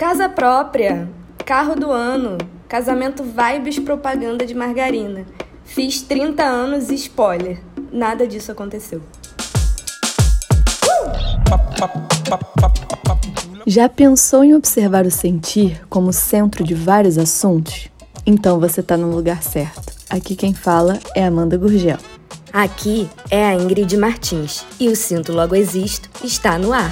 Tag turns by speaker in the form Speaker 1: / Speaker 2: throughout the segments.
Speaker 1: Casa própria, carro do ano, casamento vibes propaganda de margarina. Fiz 30 anos e spoiler, nada disso aconteceu.
Speaker 2: Já pensou em observar o sentir como centro de vários assuntos? Então você está no lugar certo. Aqui quem fala é Amanda Gurgel.
Speaker 1: Aqui é a Ingrid Martins e o Sinto Logo Existo está no ar.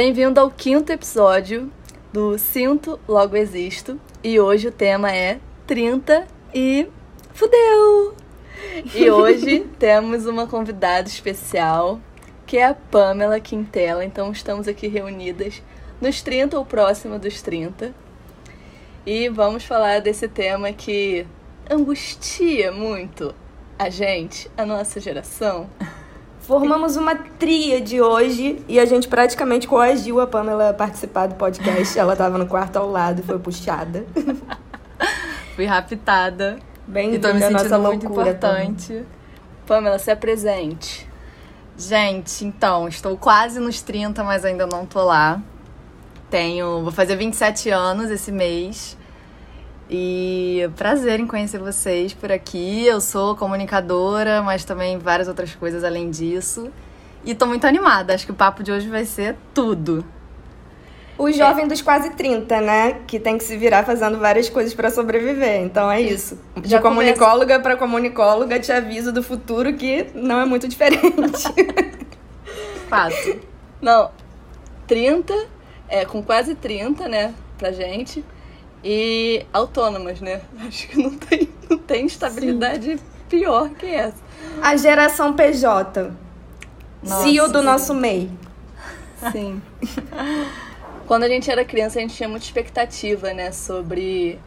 Speaker 2: Bem-vindo ao quinto episódio do Sinto Logo Existo e hoje o tema é 30 e fudeu! E hoje temos uma convidada especial que é a Pamela Quintela, então estamos aqui reunidas nos 30 ou próximo dos 30 e vamos falar desse tema que angustia muito a gente, a nossa geração.
Speaker 1: Formamos uma tríade hoje e a gente praticamente coagiu a Pamela a participar do podcast. Ela estava no quarto ao lado e foi puxada.
Speaker 2: Fui raptada.
Speaker 1: Bem
Speaker 2: e tô me sentindo muito
Speaker 1: loucura,
Speaker 2: importante. Também. Pamela, se apresente. Gente, então, estou quase nos 30, mas ainda não tô lá. Tenho, vou fazer 27 anos esse mês. E prazer em conhecer vocês por aqui. Eu sou comunicadora, mas também várias outras coisas além disso. E tô muito animada. Acho que o papo de hoje vai ser tudo.
Speaker 1: O jovem dos quase 30, né? Que tem que se virar fazendo várias coisas para sobreviver. Então é isso. De Já comunicóloga para comunicóloga, te aviso do futuro que não é muito diferente.
Speaker 2: Fato. Não, 30, é, com quase 30, né, pra gente e autônomas, né? Acho que não tem, não tem estabilidade Sim. pior que essa.
Speaker 1: A geração PJ. Nossa, CEO do nosso MEI.
Speaker 2: Sim. quando a gente era criança, a gente tinha muita expectativa, né, sobre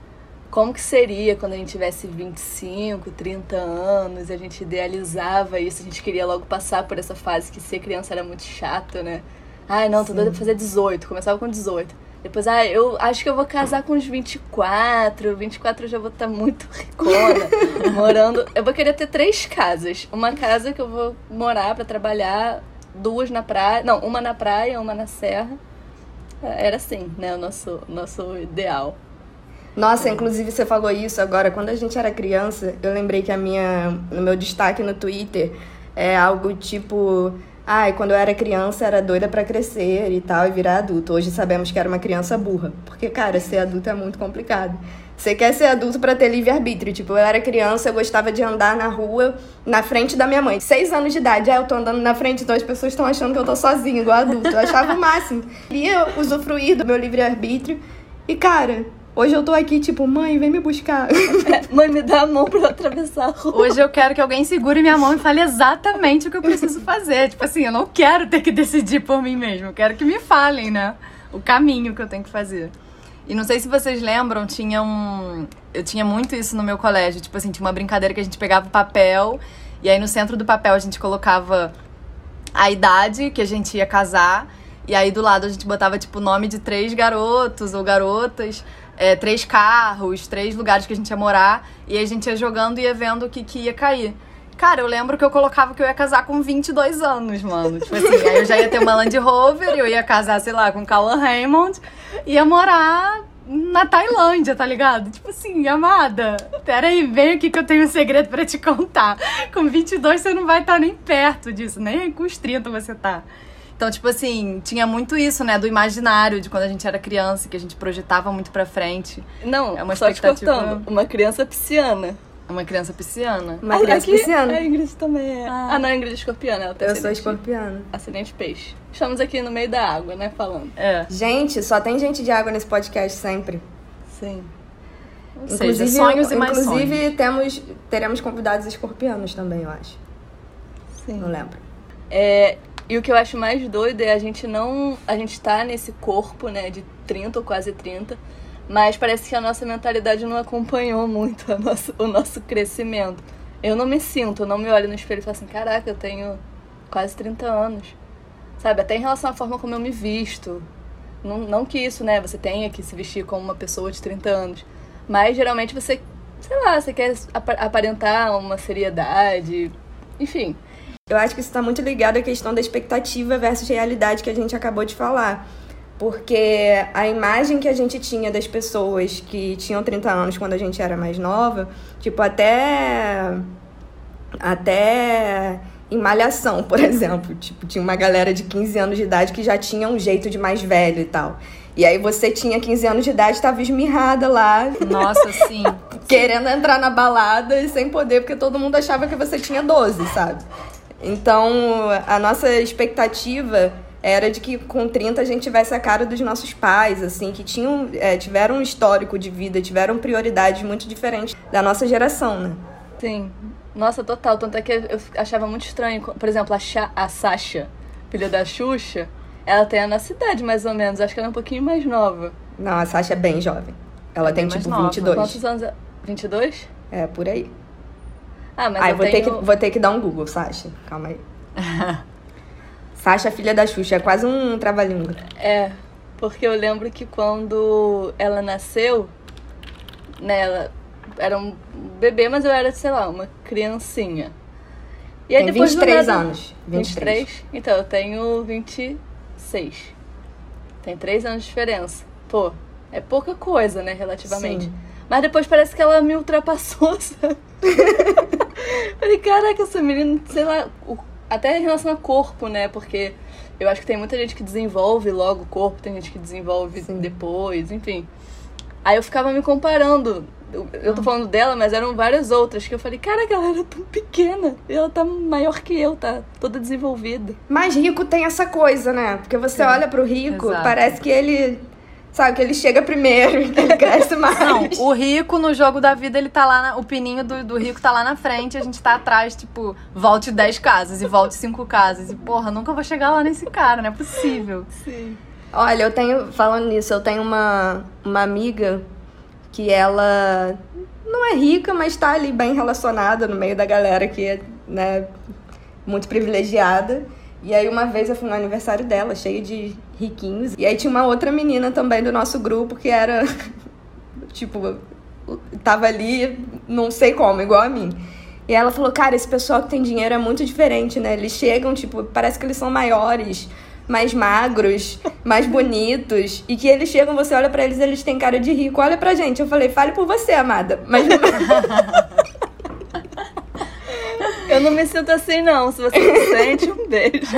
Speaker 2: como que seria quando a gente tivesse 25, 30 anos, a gente idealizava isso, a gente queria logo passar por essa fase que ser criança era muito chato, né? Ai, não, tô doida pra fazer 18, começava com 18. Depois, ah, eu acho que eu vou casar com uns 24. 24 eu já vou estar tá muito ricona, morando. Eu vou querer ter três casas. Uma casa que eu vou morar para trabalhar, duas na praia. Não, uma na praia, uma na serra. Era assim, né? O nosso, nosso ideal.
Speaker 1: Nossa, inclusive você falou isso agora. Quando a gente era criança, eu lembrei que a minha, no meu destaque no Twitter é algo tipo Ai, quando eu era criança era doida para crescer e tal e virar adulto. Hoje sabemos que era uma criança burra, porque cara, ser adulto é muito complicado. Você quer ser adulto para ter livre arbítrio. Tipo, eu era criança, eu gostava de andar na rua na frente da minha mãe. Seis anos de idade, aí eu tô andando na frente, então as pessoas estão achando que eu tô sozinha, igual adulto. Eu achava o máximo. Ia usufruir do meu livre arbítrio. E cara, Hoje eu tô aqui, tipo, mãe, vem me buscar.
Speaker 2: É, mãe, me dá a mão pra eu atravessar a rua. Hoje eu quero que alguém segure minha mão e fale exatamente o que eu preciso fazer. Tipo assim, eu não quero ter que decidir por mim mesmo. Eu quero que me falem, né? O caminho que eu tenho que fazer. E não sei se vocês lembram, tinha um. Eu tinha muito isso no meu colégio. Tipo assim, tinha uma brincadeira que a gente pegava o papel e aí no centro do papel a gente colocava a idade que a gente ia casar. E aí do lado a gente botava, tipo, o nome de três garotos ou garotas é, três carros, três lugares que a gente ia morar, e a gente ia jogando e ia vendo o que, que ia cair. Cara, eu lembro que eu colocava que eu ia casar com 22 anos, mano. Tipo assim, aí eu já ia ter uma Land Rover, eu ia casar, sei lá, com Callan Raymond, ia morar na Tailândia, tá ligado? Tipo assim, amada, peraí, vem aqui que eu tenho um segredo para te contar. Com 22 você não vai estar tá nem perto disso, nem com os 30 você tá. Então, tipo assim, tinha muito isso, né? Do imaginário de quando a gente era criança, que a gente projetava muito pra frente. Não, é uma só expectativa. uma criança pisciana. Uma criança pisciana.
Speaker 1: Uma criança aqui, pisciana.
Speaker 2: A Ingrid também é. Ah, ah não, a Ingrid é escorpiana. Ela
Speaker 1: tá Eu sou escorpiana.
Speaker 2: Acidente peixe. Estamos aqui no meio da água, né? Falando.
Speaker 1: É. Gente, só tem gente de água nesse podcast sempre.
Speaker 2: Sim.
Speaker 1: Ou inclusive, seja, sonhos e mais Inclusive, sonhos. Temos, teremos convidados escorpianos também, eu acho.
Speaker 2: Sim.
Speaker 1: Não lembro.
Speaker 2: É, e o que eu acho mais doido é a gente não. A gente tá nesse corpo, né, de 30 ou quase 30, mas parece que a nossa mentalidade não acompanhou muito nossa, o nosso crescimento. Eu não me sinto, eu não me olho no espelho e falo assim, caraca, eu tenho quase 30 anos. Sabe, até em relação à forma como eu me visto.
Speaker 3: Não, não que isso, né, você tenha que se vestir como uma pessoa de 30 anos. Mas geralmente você, sei lá, você quer aparentar uma seriedade, enfim.
Speaker 1: Eu acho que isso está muito ligado à questão da expectativa versus realidade que a gente acabou de falar. Porque a imagem que a gente tinha das pessoas que tinham 30 anos quando a gente era mais nova, tipo, até. Até em Malhação, por exemplo. Tipo, tinha uma galera de 15 anos de idade que já tinha um jeito de mais velho e tal. E aí você tinha 15 anos de idade, estava esmirrada lá.
Speaker 2: Nossa, sim.
Speaker 1: querendo entrar na balada e sem poder, porque todo mundo achava que você tinha 12, sabe? Então, a nossa expectativa era de que com 30 a gente tivesse a cara dos nossos pais, assim, que tinham, é, tiveram um histórico de vida, tiveram prioridades muito diferentes da nossa geração, né?
Speaker 3: Sim. Nossa, total. Tanto é que eu achava muito estranho. Por exemplo, a, Cha, a Sasha, filha da Xuxa, ela tem a nossa idade, mais ou menos. Acho que ela é um pouquinho mais nova.
Speaker 1: Não, a Sasha é bem jovem. Ela tem, tipo, nova. 22.
Speaker 3: Quantos anos? 22?
Speaker 1: É, por aí.
Speaker 3: Ah, mas Ai,
Speaker 1: vou,
Speaker 3: tenho...
Speaker 1: ter que, vou ter que dar um Google, Sasha. Calma aí. Sasha, filha da Xuxa, é quase um trava-língua.
Speaker 3: É, porque eu lembro que quando ela nasceu, né, ela era um bebê, mas eu era, sei lá, uma criancinha.
Speaker 1: E aí Tem depois 23 nada, anos.
Speaker 3: 23. 23? Então, eu tenho 26. Tem 3 anos de diferença. Pô, é pouca coisa, né, relativamente. Sim. Mas depois parece que ela me ultrapassou, sabe? Falei, caraca, essa menina, sei lá, até em relação a corpo, né? Porque eu acho que tem muita gente que desenvolve logo o corpo, tem gente que desenvolve Sim. depois, enfim. Aí eu ficava me comparando. Eu, eu tô ah. falando dela, mas eram várias outras que eu falei, caraca, ela era tão pequena. E ela tá maior que eu, tá toda desenvolvida.
Speaker 1: Mas rico tem essa coisa, né? Porque você é. olha pro rico, Exato. parece que ele Sabe, que ele chega primeiro, que ele cresce mais.
Speaker 2: Não, o rico no jogo da vida, ele tá lá, na, o pininho do, do rico tá lá na frente, a gente tá atrás, tipo, volte 10 casas e volte 5 casas. E, porra, nunca vou chegar lá nesse cara, não é possível.
Speaker 3: Sim.
Speaker 1: Olha, eu tenho, falando nisso, eu tenho uma, uma amiga que ela não é rica, mas tá ali bem relacionada no meio da galera que é, né, muito privilegiada. E aí uma vez eu fui no aniversário dela, cheio de riquinhos. E aí tinha uma outra menina também do nosso grupo que era tipo tava ali, não sei como, igual a mim. E ela falou: "Cara, esse pessoal que tem dinheiro é muito diferente, né? Eles chegam, tipo, parece que eles são maiores, mais magros, mais bonitos, e que eles chegam, você olha para eles, eles têm cara de rico. Olha pra gente". Eu falei: "Fale por você, amada". Mas
Speaker 3: Eu não me sinto assim, não. Se você me sente, um beijo.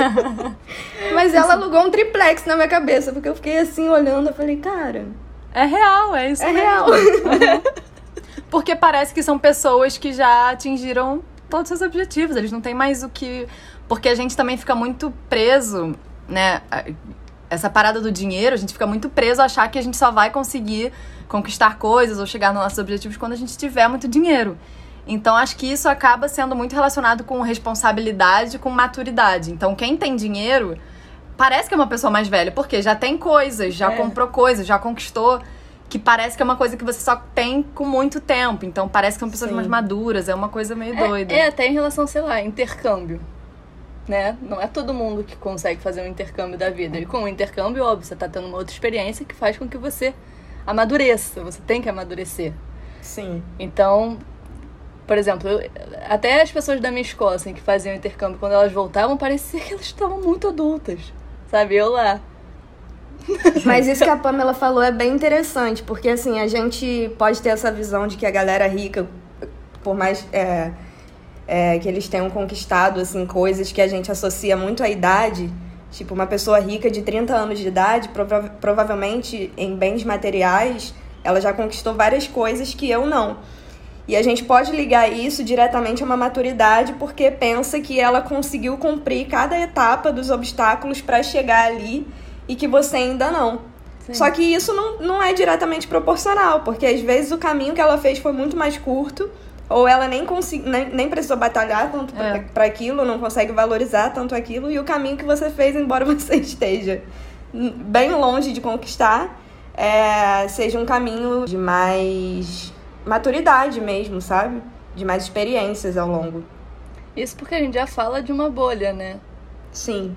Speaker 1: Mas ela alugou um triplex na minha cabeça, porque eu fiquei assim olhando, eu falei, cara.
Speaker 2: É real, é isso
Speaker 1: É
Speaker 2: mesmo.
Speaker 1: real.
Speaker 2: porque parece que são pessoas que já atingiram todos os seus objetivos. Eles não têm mais o que. Porque a gente também fica muito preso, né? Essa parada do dinheiro, a gente fica muito preso a achar que a gente só vai conseguir conquistar coisas ou chegar nos nossos objetivos quando a gente tiver muito dinheiro. Então acho que isso acaba sendo muito relacionado com responsabilidade, com maturidade. Então quem tem dinheiro parece que é uma pessoa mais velha, porque já tem coisas, já é. comprou coisas, já conquistou que parece que é uma coisa que você só tem com muito tempo. Então parece que são pessoas Sim. mais maduras, é uma coisa meio
Speaker 3: é,
Speaker 2: doida.
Speaker 3: É, até em relação, sei lá, intercâmbio. Né? Não é todo mundo que consegue fazer um intercâmbio da vida. E com o intercâmbio, óbvio, você tá tendo uma outra experiência que faz com que você amadureça. Você tem que amadurecer.
Speaker 1: Sim.
Speaker 3: Então, por exemplo, eu, até as pessoas da minha escola, assim, que faziam intercâmbio, quando elas voltavam, parecia que elas estavam muito adultas. Sabe? Eu lá.
Speaker 1: Mas isso que a Pamela falou é bem interessante, porque assim, a gente pode ter essa visão de que a galera rica, por mais é, é, que eles tenham conquistado assim, coisas que a gente associa muito à idade, tipo, uma pessoa rica de 30 anos de idade, prova provavelmente em bens materiais, ela já conquistou várias coisas que eu não. E a gente pode ligar isso diretamente a uma maturidade porque pensa que ela conseguiu cumprir cada etapa dos obstáculos para chegar ali e que você ainda não. Sim. Só que isso não, não é diretamente proporcional, porque às vezes o caminho que ela fez foi muito mais curto, ou ela nem, consegui, nem, nem precisou batalhar tanto é. para aquilo, não consegue valorizar tanto aquilo, e o caminho que você fez, embora você esteja bem longe de conquistar, é, seja um caminho de mais maturidade mesmo, sabe? De mais experiências ao longo.
Speaker 3: Isso porque a gente já fala de uma bolha, né?
Speaker 1: Sim.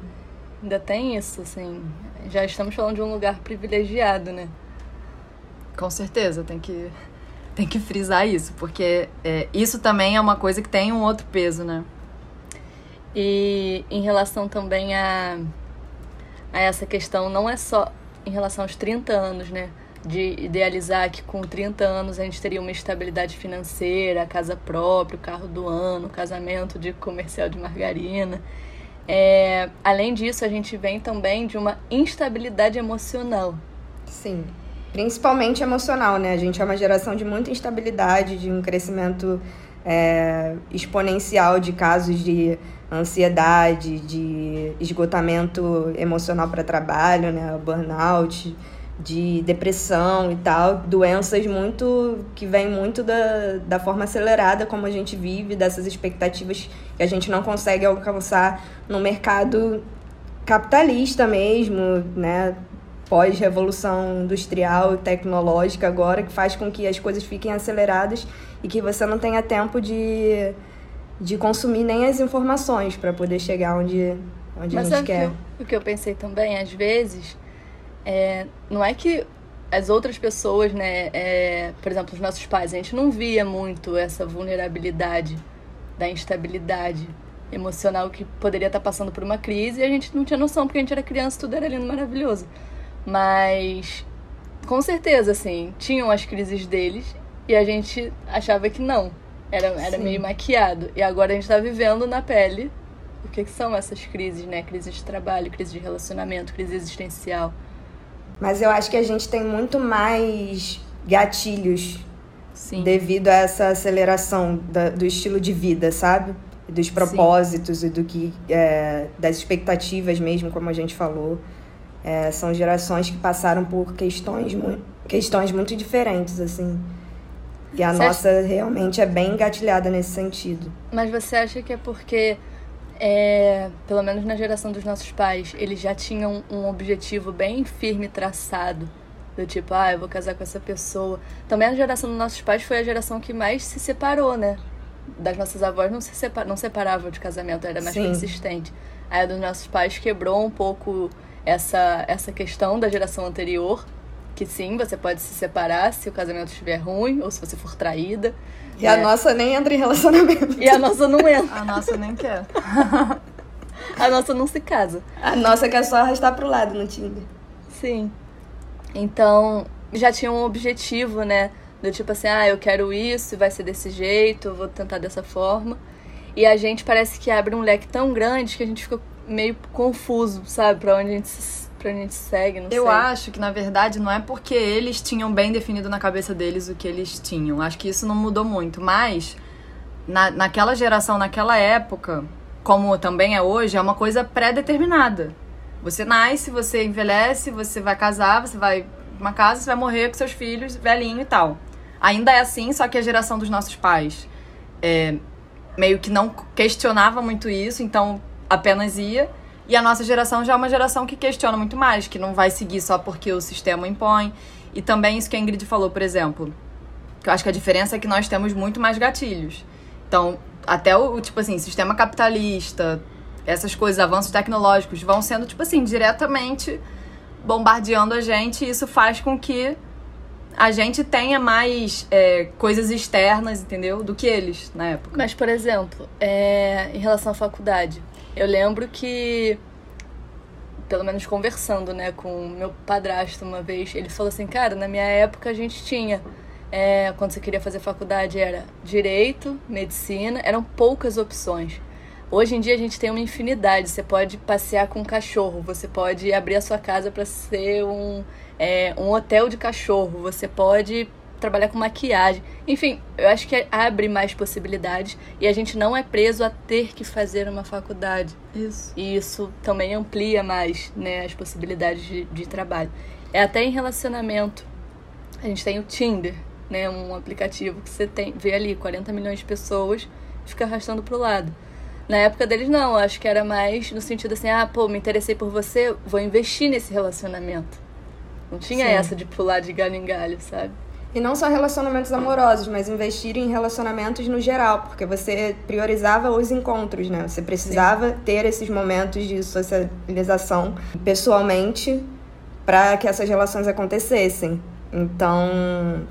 Speaker 3: Ainda tem isso, assim. já estamos falando de um lugar privilegiado, né?
Speaker 2: Com certeza, tem que, tem que frisar isso, porque é, isso também é uma coisa que tem um outro peso, né?
Speaker 3: E em relação também a, a essa questão, não é só em relação aos 30 anos, né? De idealizar que com 30 anos a gente teria uma estabilidade financeira, casa própria, carro do ano, casamento de comercial de margarina. É, além disso, a gente vem também de uma instabilidade emocional.
Speaker 1: Sim, principalmente emocional, né? A gente é uma geração de muita instabilidade, de um crescimento é, exponencial de casos de ansiedade, de esgotamento emocional para trabalho, né? Burnout de depressão e tal, doenças muito que vêm muito da, da forma acelerada como a gente vive, dessas expectativas que a gente não consegue alcançar no mercado capitalista mesmo, né? Pós-revolução industrial e tecnológica agora, que faz com que as coisas fiquem aceleradas e que você não tenha tempo de, de consumir nem as informações para poder chegar onde, onde Mas a gente quer.
Speaker 3: o que eu pensei também, às vezes, é, não é que as outras pessoas, né, é, por exemplo, os nossos pais, a gente não via muito essa vulnerabilidade da instabilidade emocional que poderia estar passando por uma crise e a gente não tinha noção porque a gente era criança, tudo era lindo, maravilhoso. Mas com certeza, assim, tinham as crises deles e a gente achava que não. Era, era meio maquiado. E agora a gente está vivendo na pele o que, que são essas crises, né? Crise de trabalho, crise de relacionamento, crise existencial.
Speaker 1: Mas eu acho que a gente tem muito mais gatilhos Sim. devido a essa aceleração da, do estilo de vida, sabe? Dos propósitos Sim. e do que é, das expectativas mesmo, como a gente falou. É, são gerações que passaram por questões, mu questões muito diferentes, assim. E a você nossa acha... realmente é bem engatilhada nesse sentido.
Speaker 3: Mas você acha que é porque é, pelo menos na geração dos nossos pais, eles já tinham um objetivo bem firme traçado. Do tipo, ah, eu vou casar com essa pessoa. Também a geração dos nossos pais foi a geração que mais se separou, né? Das nossas avós não se separ, não separavam de casamento, era mais Sim. persistente. Aí a dos nossos pais quebrou um pouco essa, essa questão da geração anterior, que sim, você pode se separar se o casamento estiver ruim ou se você for traída.
Speaker 1: E é. a nossa nem entra em relacionamento.
Speaker 3: E a nossa não entra.
Speaker 2: A nossa nem quer.
Speaker 3: a nossa não se casa.
Speaker 1: A nossa quer só arrastar pro lado no Tinder.
Speaker 3: Sim. Então, já tinha um objetivo, né? Do tipo assim, ah, eu quero isso, vai ser desse jeito, vou tentar dessa forma. E a gente parece que abre um leque tão grande que a gente fica meio confuso, sabe? Pra onde a gente se pra gente segue, não
Speaker 2: Eu
Speaker 3: sei.
Speaker 2: acho que, na verdade, não é porque eles tinham bem definido na cabeça deles o que eles tinham. Acho que isso não mudou muito. Mas, na, naquela geração, naquela época, como também é hoje, é uma coisa pré-determinada. Você nasce, você envelhece, você vai casar, você vai uma casa, você vai morrer com seus filhos, velhinho e tal. Ainda é assim, só que a geração dos nossos pais é, meio que não questionava muito isso, então apenas ia. E a nossa geração já é uma geração que questiona muito mais, que não vai seguir só porque o sistema impõe. E também isso que a Ingrid falou, por exemplo, que eu acho que a diferença é que nós temos muito mais gatilhos. Então, até o, tipo assim, sistema capitalista, essas coisas, avanços tecnológicos vão sendo, tipo assim, diretamente bombardeando a gente e isso faz com que a gente tenha mais é, coisas externas, entendeu? Do que eles na época.
Speaker 3: Mas, por exemplo, é, em relação à faculdade, eu lembro que, pelo menos conversando, né, com meu padrasto uma vez, ele falou assim, cara, na minha época a gente tinha, é, quando você queria fazer faculdade, era direito, medicina, eram poucas opções. Hoje em dia a gente tem uma infinidade. Você pode passear com um cachorro, você pode abrir a sua casa para ser um, é, um hotel de cachorro, você pode trabalhar com maquiagem. Enfim, eu acho que abre mais possibilidades e a gente não é preso a ter que fazer uma faculdade.
Speaker 2: Isso.
Speaker 3: E isso também amplia mais né, as possibilidades de, de trabalho. É até em relacionamento. A gente tem o Tinder, né, um aplicativo que você tem, vê ali 40 milhões de pessoas fica arrastando pro lado. Na época deles, não, acho que era mais no sentido assim: ah, pô, me interessei por você, vou investir nesse relacionamento. Não tinha Sim. essa de pular de galho em galho, sabe?
Speaker 1: E não só relacionamentos amorosos, mas investir em relacionamentos no geral, porque você priorizava os encontros, né? Você precisava Sim. ter esses momentos de socialização pessoalmente para que essas relações acontecessem. Então,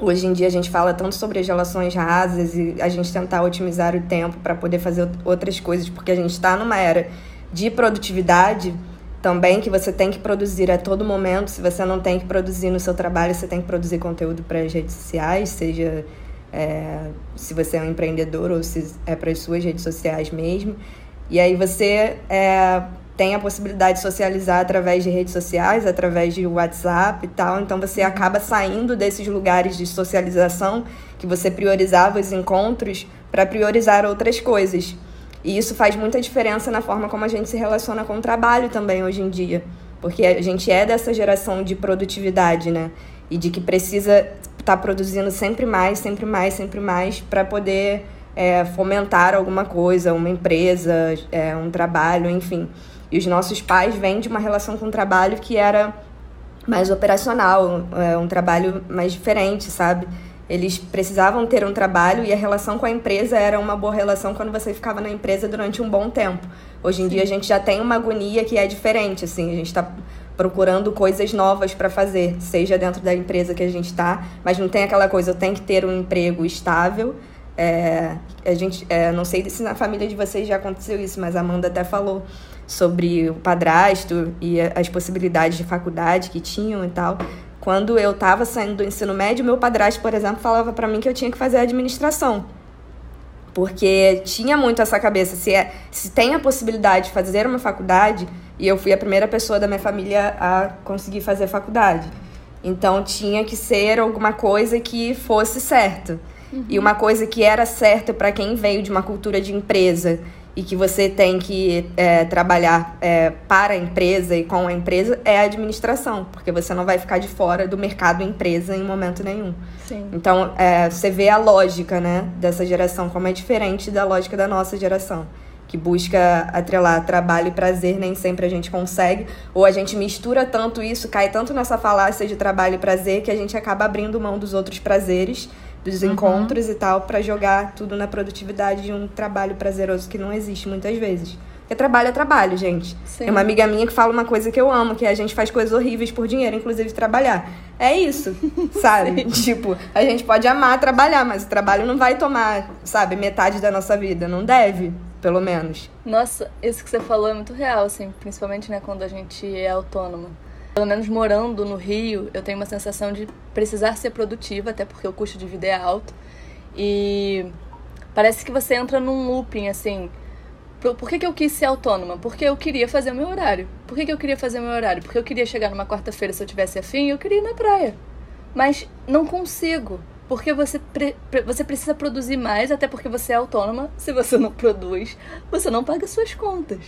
Speaker 1: hoje em dia a gente fala tanto sobre as relações rasas e a gente tentar otimizar o tempo para poder fazer outras coisas, porque a gente está numa era de produtividade também que você tem que produzir a todo momento. Se você não tem que produzir no seu trabalho, você tem que produzir conteúdo para as redes sociais, seja é, se você é um empreendedor ou se é para as suas redes sociais mesmo. E aí você é, tem a possibilidade de socializar através de redes sociais, através de WhatsApp e tal. Então você acaba saindo desses lugares de socialização que você priorizava os encontros para priorizar outras coisas. E isso faz muita diferença na forma como a gente se relaciona com o trabalho também hoje em dia. Porque a gente é dessa geração de produtividade, né? E de que precisa estar tá produzindo sempre mais, sempre mais, sempre mais para poder é, fomentar alguma coisa, uma empresa, é, um trabalho, enfim. E os nossos pais vêm de uma relação com o trabalho que era mais operacional, é, um trabalho mais diferente, sabe? Eles precisavam ter um trabalho e a relação com a empresa era uma boa relação quando você ficava na empresa durante um bom tempo. Hoje em Sim. dia a gente já tem uma agonia que é diferente, assim, a gente está procurando coisas novas para fazer, seja dentro da empresa que a gente está, mas não tem aquela coisa, eu tenho que ter um emprego estável. É, a gente, é, não sei se na família de vocês já aconteceu isso, mas a Amanda até falou sobre o padrasto e as possibilidades de faculdade que tinham e tal. Quando eu estava saindo do ensino médio, meu padrasto, por exemplo, falava para mim que eu tinha que fazer administração. Porque tinha muito essa cabeça, se, é, se tem a possibilidade de fazer uma faculdade, e eu fui a primeira pessoa da minha família a conseguir fazer faculdade. Então tinha que ser alguma coisa que fosse certo. Uhum. E uma coisa que era certa para quem veio de uma cultura de empresa e que você tem que é, trabalhar é, para a empresa e com a empresa é a administração, porque você não vai ficar de fora do mercado empresa em momento nenhum.
Speaker 3: Sim.
Speaker 1: Então, é, você vê a lógica né, dessa geração, como é diferente da lógica da nossa geração, que busca atrelar trabalho e prazer, nem sempre a gente consegue, ou a gente mistura tanto isso, cai tanto nessa falácia de trabalho e prazer, que a gente acaba abrindo mão dos outros prazeres dos uhum. encontros e tal, para jogar tudo na produtividade de um trabalho prazeroso que não existe muitas vezes. Porque trabalho é trabalho, gente. Sim. É uma amiga minha que fala uma coisa que eu amo, que é a gente faz coisas horríveis por dinheiro, inclusive trabalhar. É isso, sabe? tipo, a gente pode amar trabalhar, mas o trabalho não vai tomar, sabe, metade da nossa vida. Não deve, pelo menos.
Speaker 3: Nossa, isso que você falou é muito real, assim, principalmente, né, quando a gente é autônoma. Pelo menos morando no Rio, eu tenho uma sensação de precisar ser produtiva, até porque o custo de vida é alto. E parece que você entra num looping, assim. Por que, que eu quis ser autônoma? Porque eu queria fazer o meu horário. Por que, que eu queria fazer o meu horário? Porque eu queria chegar numa quarta-feira se eu tivesse afim eu queria ir na praia. Mas não consigo. Porque você, pre você precisa produzir mais, até porque você é autônoma. Se você não produz, você não paga suas contas.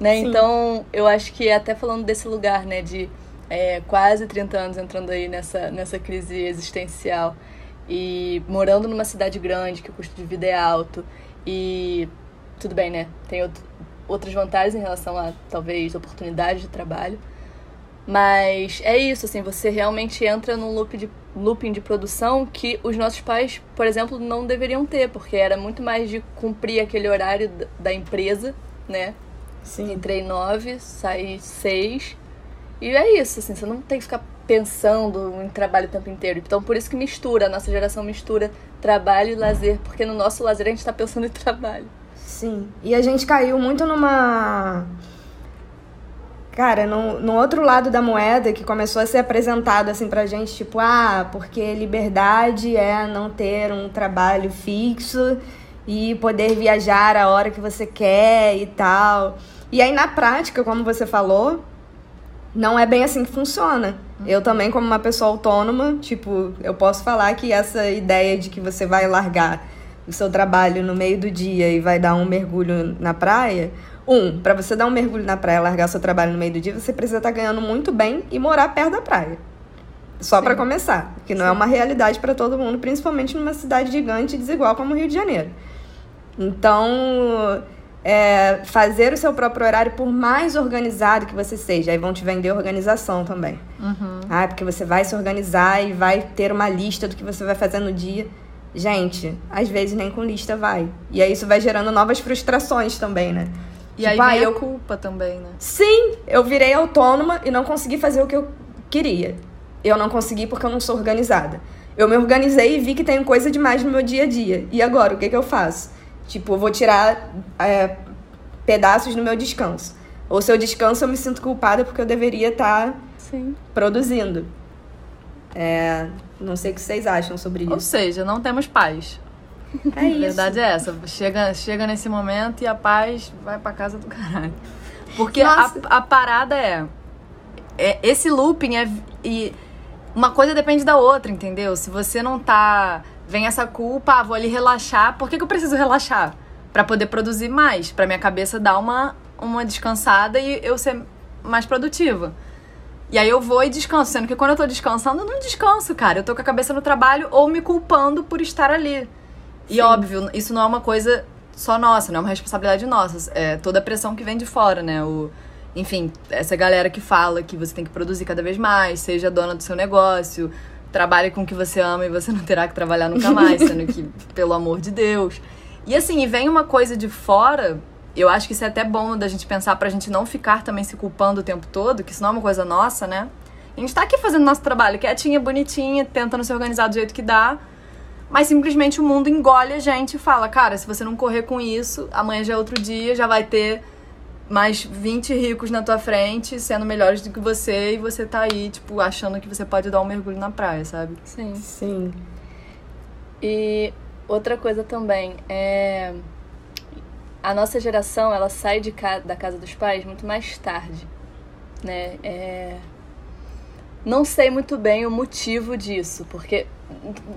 Speaker 3: Né? Então, eu acho que até falando desse lugar, né, de é, quase 30 anos entrando aí nessa, nessa crise existencial e morando numa cidade grande, que o custo de vida é alto e tudo bem, né? Tem outro, outras vantagens em relação a talvez oportunidade de trabalho. Mas é isso, assim, você realmente entra num loop de, looping de produção que os nossos pais, por exemplo, não deveriam ter, porque era muito mais de cumprir aquele horário da empresa, né?
Speaker 1: Sim.
Speaker 3: Entrei nove, saí seis. E é isso, assim, você não tem que ficar pensando em trabalho o tempo inteiro. Então, por isso que mistura, a nossa geração mistura trabalho e lazer, porque no nosso lazer a gente está pensando em trabalho.
Speaker 1: Sim. E a gente caiu muito numa. Cara, no, no outro lado da moeda que começou a ser apresentado assim pra gente, tipo, ah, porque liberdade é não ter um trabalho fixo e poder viajar a hora que você quer e tal. E aí, na prática, como você falou, não é bem assim que funciona. Eu também, como uma pessoa autônoma, tipo, eu posso falar que essa ideia de que você vai largar o seu trabalho no meio do dia e vai dar um mergulho na praia. Um, para você dar um mergulho na praia, largar seu trabalho no meio do dia, você precisa estar tá ganhando muito bem e morar perto da praia. Só para começar, que não é Sim. é uma realidade para todo mundo, principalmente numa cidade gigante e desigual como o Rio de Janeiro. Então, é, fazer o seu próprio horário por mais organizado que você seja. Aí vão te vender organização também.
Speaker 2: Uhum.
Speaker 1: Ah, porque você vai se organizar e vai ter uma lista do que você vai fazer no dia. Gente, às vezes nem com lista vai. E aí isso vai gerando novas frustrações também, né?
Speaker 2: E tipo, aí vem ah, eu... culpa também, né?
Speaker 1: Sim, eu virei autônoma e não consegui fazer o que eu queria. Eu não consegui porque eu não sou organizada. Eu me organizei e vi que tenho coisa demais no meu dia a dia. E agora, o que, que eu faço? Tipo, eu vou tirar é, pedaços no meu descanso. Ou se eu descanso, eu me sinto culpada porque eu deveria estar tá produzindo. É, não sei o que vocês acham sobre isso.
Speaker 2: Ou seja, não temos paz.
Speaker 1: É isso.
Speaker 2: A verdade é essa. Chega, chega nesse momento e a paz vai pra casa do caralho. Porque a, a, parada é, é. Esse looping é. E uma coisa depende da outra, entendeu? Se você não tá. Vem essa culpa, ah, vou ali relaxar. Por que, que eu preciso relaxar? para poder produzir mais. para minha cabeça dar uma, uma descansada e eu ser mais produtiva. E aí eu vou e descanso, sendo que quando eu tô descansando, eu não descanso, cara. Eu tô com a cabeça no trabalho ou me culpando por estar ali. E Sim. óbvio, isso não é uma coisa só nossa, não é uma responsabilidade nossa. É toda a pressão que vem de fora, né? O, enfim, essa galera que fala que você tem que produzir cada vez mais, seja dona do seu negócio, trabalhe com o que você ama e você não terá que trabalhar nunca mais, sendo que, pelo amor de Deus. E assim, vem uma coisa de fora eu acho que isso é até bom da gente pensar pra gente não ficar também se culpando o tempo todo, que isso não é uma coisa nossa, né? A gente tá aqui fazendo nosso trabalho quietinha, bonitinha, tentando se organizar do jeito que dá. Mas simplesmente o mundo engole a gente e fala, cara, se você não correr com isso, amanhã já é outro dia, já vai ter mais 20 ricos na tua frente, sendo melhores do que você, e você tá aí, tipo, achando que você pode dar um mergulho na praia, sabe?
Speaker 3: Sim.
Speaker 1: Sim.
Speaker 3: E outra coisa também é a nossa geração ela sai de ca da casa dos pais muito mais tarde, né? É... Não sei muito bem o motivo disso, porque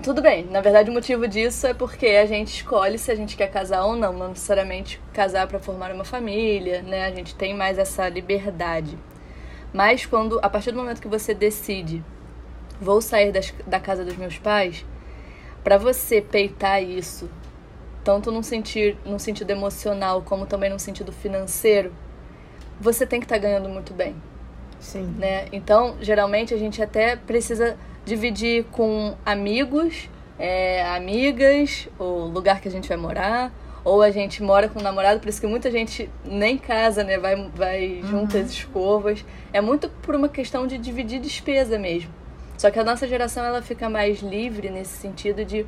Speaker 3: tudo bem, na verdade o motivo disso é porque a gente escolhe se a gente quer casar ou não, não necessariamente casar para formar uma família, né? A gente tem mais essa liberdade. Mas quando a partir do momento que você decide vou sair das, da casa dos meus pais, para você peitar isso tanto num, sentir, num sentido emocional como também no sentido financeiro, você tem que estar tá ganhando muito bem.
Speaker 1: Sim.
Speaker 3: Né? Então, geralmente a gente até precisa dividir com amigos, é, amigas, o lugar que a gente vai morar, ou a gente mora com o namorado, por isso que muita gente nem casa, né? Vai, vai uhum. junto as escovas. É muito por uma questão de dividir despesa mesmo. Só que a nossa geração ela fica mais livre nesse sentido de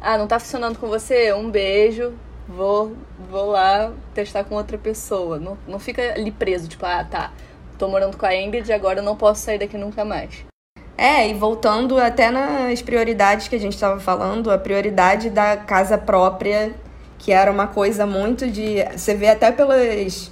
Speaker 3: ah, não tá funcionando com você? Um beijo, vou, vou lá testar com outra pessoa. Não, não fica ali preso, tipo, ah, tá, tô morando com a Ingrid agora não posso sair daqui nunca mais.
Speaker 1: É, e voltando até nas prioridades que a gente estava falando, a prioridade da casa própria, que era uma coisa muito de. Você vê até pelas,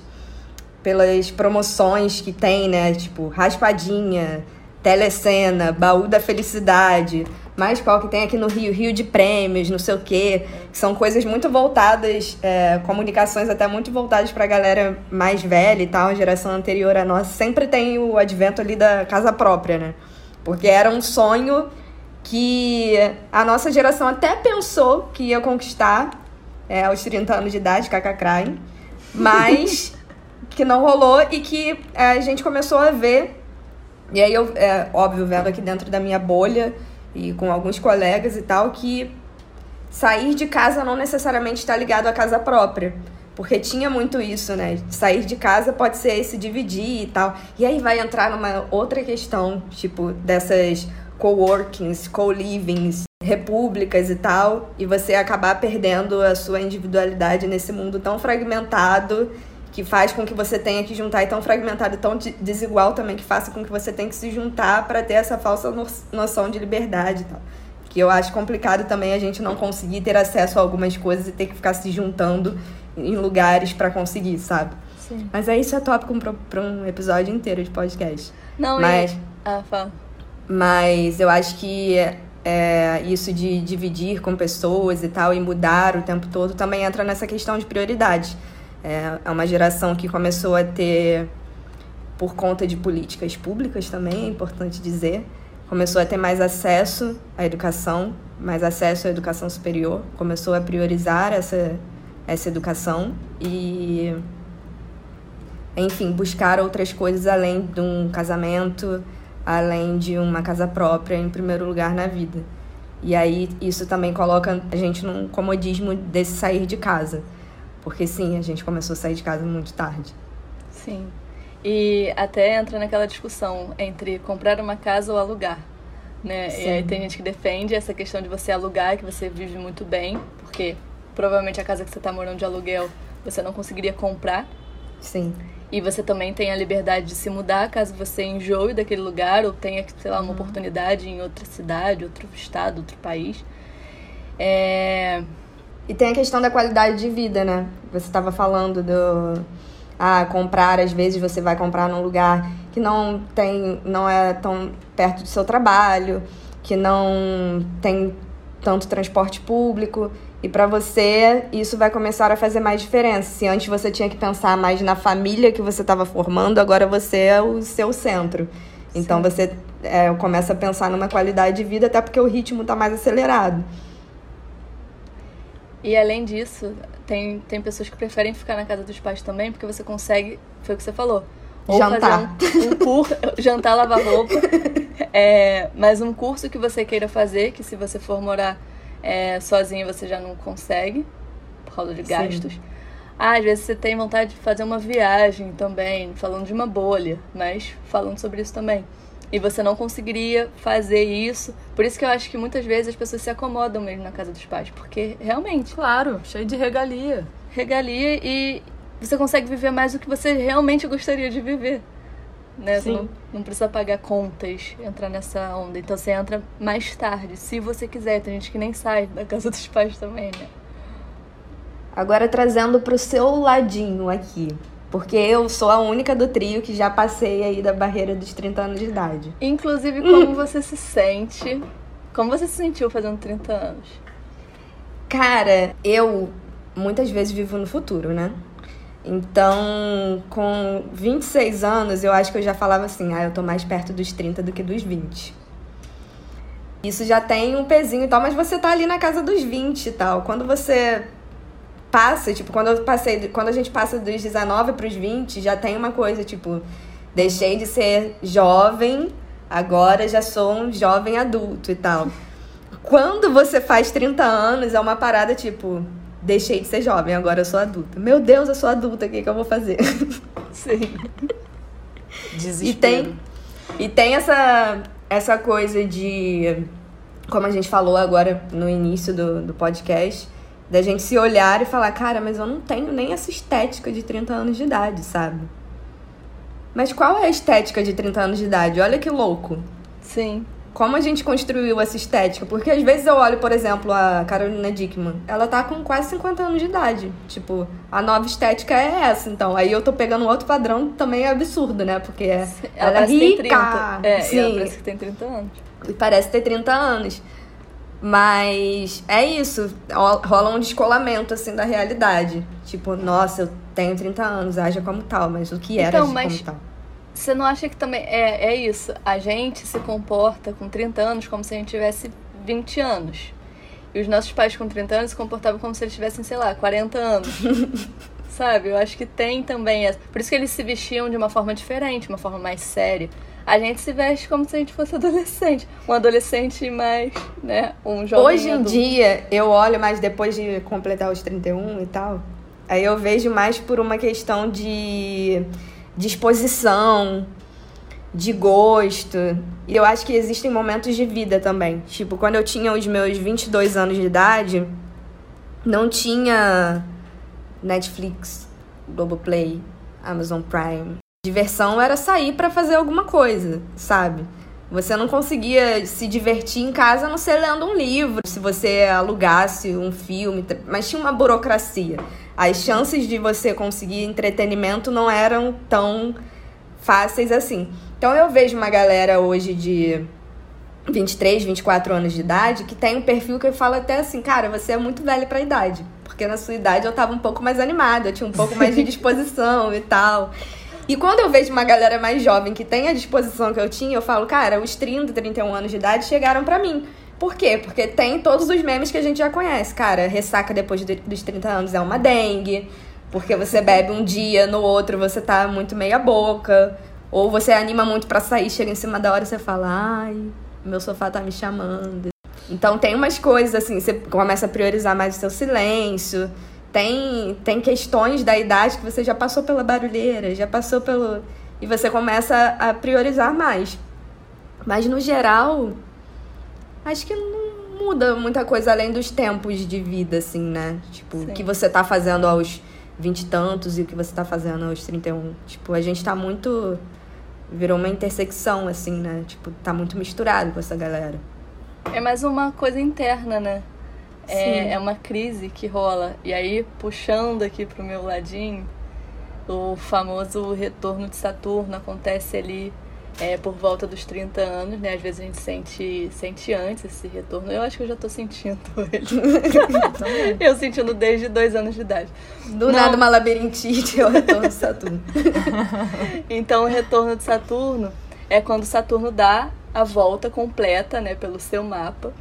Speaker 1: pelas promoções que tem, né? Tipo, raspadinha, telecena, baú da felicidade mais qual que tem aqui no Rio, Rio de Prêmios, não sei o quê, são coisas muito voltadas, é, comunicações até muito voltadas para a galera mais velha e tal, geração anterior à nossa. Sempre tem o advento ali da casa própria, né? Porque era um sonho que a nossa geração até pensou que ia conquistar é, aos 30 anos de idade, cacacraem, mas que não rolou e que é, a gente começou a ver. E aí eu, é, óbvio, vendo aqui dentro da minha bolha, e com alguns colegas e tal, que sair de casa não necessariamente está ligado à casa própria. Porque tinha muito isso, né? Sair de casa pode ser se dividir e tal. E aí vai entrar numa outra questão, tipo, dessas coworkings, co-livings, repúblicas e tal, e você acabar perdendo a sua individualidade nesse mundo tão fragmentado que faz com que você tenha que juntar e tão fragmentado e tão desigual também que faça com que você tenha que se juntar para ter essa falsa noção de liberdade e tal. Que eu acho complicado também a gente não conseguir ter acesso a algumas coisas e ter que ficar se juntando em lugares para conseguir, sabe?
Speaker 3: Sim.
Speaker 1: Mas é isso é tópico para um episódio inteiro de podcast.
Speaker 3: Não,
Speaker 1: mas,
Speaker 3: e... Ah, fala.
Speaker 1: Mas eu acho que é, isso de dividir com pessoas e tal e mudar o tempo todo também entra nessa questão de prioridade. É, é uma geração que começou a ter, por conta de políticas públicas também, é importante dizer, começou a ter mais acesso à educação, mais acesso à educação superior, começou a priorizar essa, essa educação e, enfim, buscar outras coisas além de um casamento, além de uma casa própria em primeiro lugar na vida. E aí isso também coloca a gente num comodismo desse sair de casa. Porque sim, a gente começou a sair de casa muito tarde.
Speaker 3: Sim. E até entra naquela discussão entre comprar uma casa ou alugar. Né? Sim. E aí tem gente que defende essa questão de você alugar, que você vive muito bem, porque provavelmente a casa que você está morando de aluguel você não conseguiria comprar.
Speaker 1: Sim.
Speaker 3: E você também tem a liberdade de se mudar caso você enjoe daquele lugar ou tenha, sei lá, uma uhum. oportunidade em outra cidade, outro estado, outro país. É...
Speaker 1: E tem a questão da qualidade de vida, né? Você estava falando do ah, comprar, às vezes você vai comprar num lugar que não tem, não é tão perto do seu trabalho, que não tem tanto transporte público. E para você, isso vai começar a fazer mais diferença. Se antes você tinha que pensar mais na família que você estava formando, agora você é o seu centro. Então Sim. você é, começa a pensar numa qualidade de vida, até porque o ritmo está mais acelerado.
Speaker 3: E além disso, tem, tem pessoas que preferem ficar na casa dos pais também, porque você consegue, foi o que você falou.
Speaker 1: Ou jantar.
Speaker 3: fazer um, um curso, jantar, lavar roupa. é, mas um curso que você queira fazer, que se você for morar é, sozinho você já não consegue, por causa de gastos. Sim. Ah, às vezes você tem vontade de fazer uma viagem também, falando de uma bolha, mas falando sobre isso também e você não conseguiria fazer isso. Por isso que eu acho que muitas vezes as pessoas se acomodam mesmo na casa dos pais, porque realmente.
Speaker 2: Claro, cheio de regalia.
Speaker 3: Regalia e você consegue viver mais do que você realmente gostaria de viver. Né? Sim. Você não, não precisa pagar contas, entrar nessa onda. Então você entra mais tarde, se você quiser. Tem gente que nem sai da casa dos pais também, né?
Speaker 1: Agora trazendo pro seu ladinho aqui. Porque eu sou a única do trio que já passei aí da barreira dos 30 anos de idade.
Speaker 3: Inclusive, como você se sente? Como você se sentiu fazendo 30 anos?
Speaker 1: Cara, eu muitas vezes vivo no futuro, né? Então, com 26 anos, eu acho que eu já falava assim: ah, eu tô mais perto dos 30 do que dos 20. Isso já tem um pezinho e tal, mas você tá ali na casa dos 20 e tal. Quando você passa, tipo, quando eu passei, quando a gente passa dos 19 para os 20, já tem uma coisa, tipo, deixei de ser jovem, agora já sou um jovem adulto e tal. Quando você faz 30 anos, é uma parada tipo, deixei de ser jovem, agora eu sou adulta. Meu Deus, eu sou adulta, o que, que eu vou fazer?
Speaker 3: Sim.
Speaker 1: Desespero. E tem, e tem essa, essa coisa de, como a gente falou agora no início do, do podcast, da gente se olhar e falar, cara, mas eu não tenho nem essa estética de 30 anos de idade, sabe? Mas qual é a estética de 30 anos de idade? Olha que louco.
Speaker 3: Sim.
Speaker 1: Como a gente construiu essa estética? Porque às vezes eu olho, por exemplo, a Carolina Dickman. Ela tá com quase 50 anos de idade. Tipo, a nova estética é essa. Então, aí eu tô pegando outro padrão também absurdo, né? Porque é, ela, ela é rica.
Speaker 3: É, Sim. ela parece que tem 30 anos.
Speaker 1: E parece ter 30 anos. Mas é isso, rola um descolamento assim da realidade. Tipo, nossa, eu tenho 30 anos, haja como tal, mas o que era então, mas como tal?
Speaker 3: Você não acha que também é, é isso? A gente se comporta com 30 anos como se a gente tivesse 20 anos. E os nossos pais com 30 anos se comportavam como se eles tivessem, sei lá, 40 anos. Sabe? Eu acho que tem também essa. Por isso que eles se vestiam de uma forma diferente, uma forma mais séria a gente se veste como se a gente fosse adolescente. Um adolescente mais, né? Um jovem.
Speaker 1: Hoje em
Speaker 3: adulto.
Speaker 1: dia, eu olho mais depois de completar os 31 e tal. Aí eu vejo mais por uma questão de disposição, de gosto. E eu acho que existem momentos de vida também. Tipo, quando eu tinha os meus 22 anos de idade, não tinha Netflix, Globoplay, Amazon Prime. Diversão era sair para fazer alguma coisa, sabe? Você não conseguia se divertir em casa a não ser lendo um livro, se você alugasse um filme, mas tinha uma burocracia. As chances de você conseguir entretenimento não eram tão fáceis assim. Então eu vejo uma galera hoje de 23, 24 anos de idade que tem um perfil que fala até assim, cara, você é muito velho para a idade. Porque na sua idade eu tava um pouco mais animada, eu tinha um pouco mais de disposição e tal. E quando eu vejo uma galera mais jovem que tem a disposição que eu tinha, eu falo, cara, os 30, 31 anos de idade chegaram para mim. Por quê? Porque tem todos os memes que a gente já conhece. Cara, ressaca depois dos 30 anos é uma dengue. Porque você bebe um dia, no outro você tá muito meia boca. Ou você anima muito para sair, chega em cima da hora e você fala, ai, meu sofá tá me chamando. Então tem umas coisas assim, você começa a priorizar mais o seu silêncio. tem, tem questões da idade que você já passou pela barulheira, já passou pelo. E você começa a priorizar mais. Mas no geral, acho que não muda muita coisa além dos tempos de vida, assim, né? Tipo, Sim. o que você tá fazendo aos vinte e tantos e o que você tá fazendo aos 31. Tipo, a gente tá muito. Virou uma intersecção, assim, né? Tipo, tá muito misturado com essa galera.
Speaker 3: É mais uma coisa interna, né? É, é uma crise que rola. E aí, puxando aqui pro meu ladinho, o famoso retorno de Saturno acontece ali é, por volta dos 30 anos, né? Às vezes a gente sente, sente antes esse retorno. Eu acho que eu já tô sentindo ele. eu sentindo desde dois anos de idade.
Speaker 1: Do Não. nada uma labirintite é o retorno de Saturno.
Speaker 3: então o retorno de Saturno é quando Saturno dá a volta completa, né, pelo seu mapa.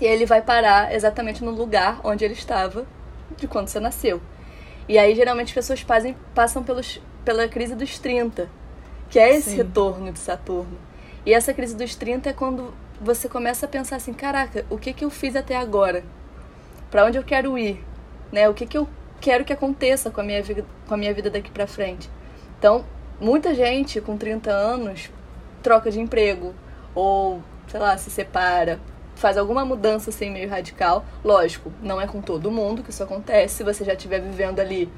Speaker 3: E ele vai parar exatamente no lugar onde ele estava de quando você nasceu. E aí, geralmente, as pessoas fazem, passam pelos, pela crise dos 30, que é esse Sim. retorno de Saturno. E essa crise dos 30 é quando você começa a pensar assim: caraca, o que, que eu fiz até agora? Para onde eu quero ir? Né? O que, que eu quero que aconteça com a minha vida, com a minha vida daqui para frente? Então, muita gente com 30 anos troca de emprego, ou, sei lá, se separa, faz alguma mudança assim meio radical. Lógico, não é com todo mundo que isso acontece. Se você já estiver vivendo ali,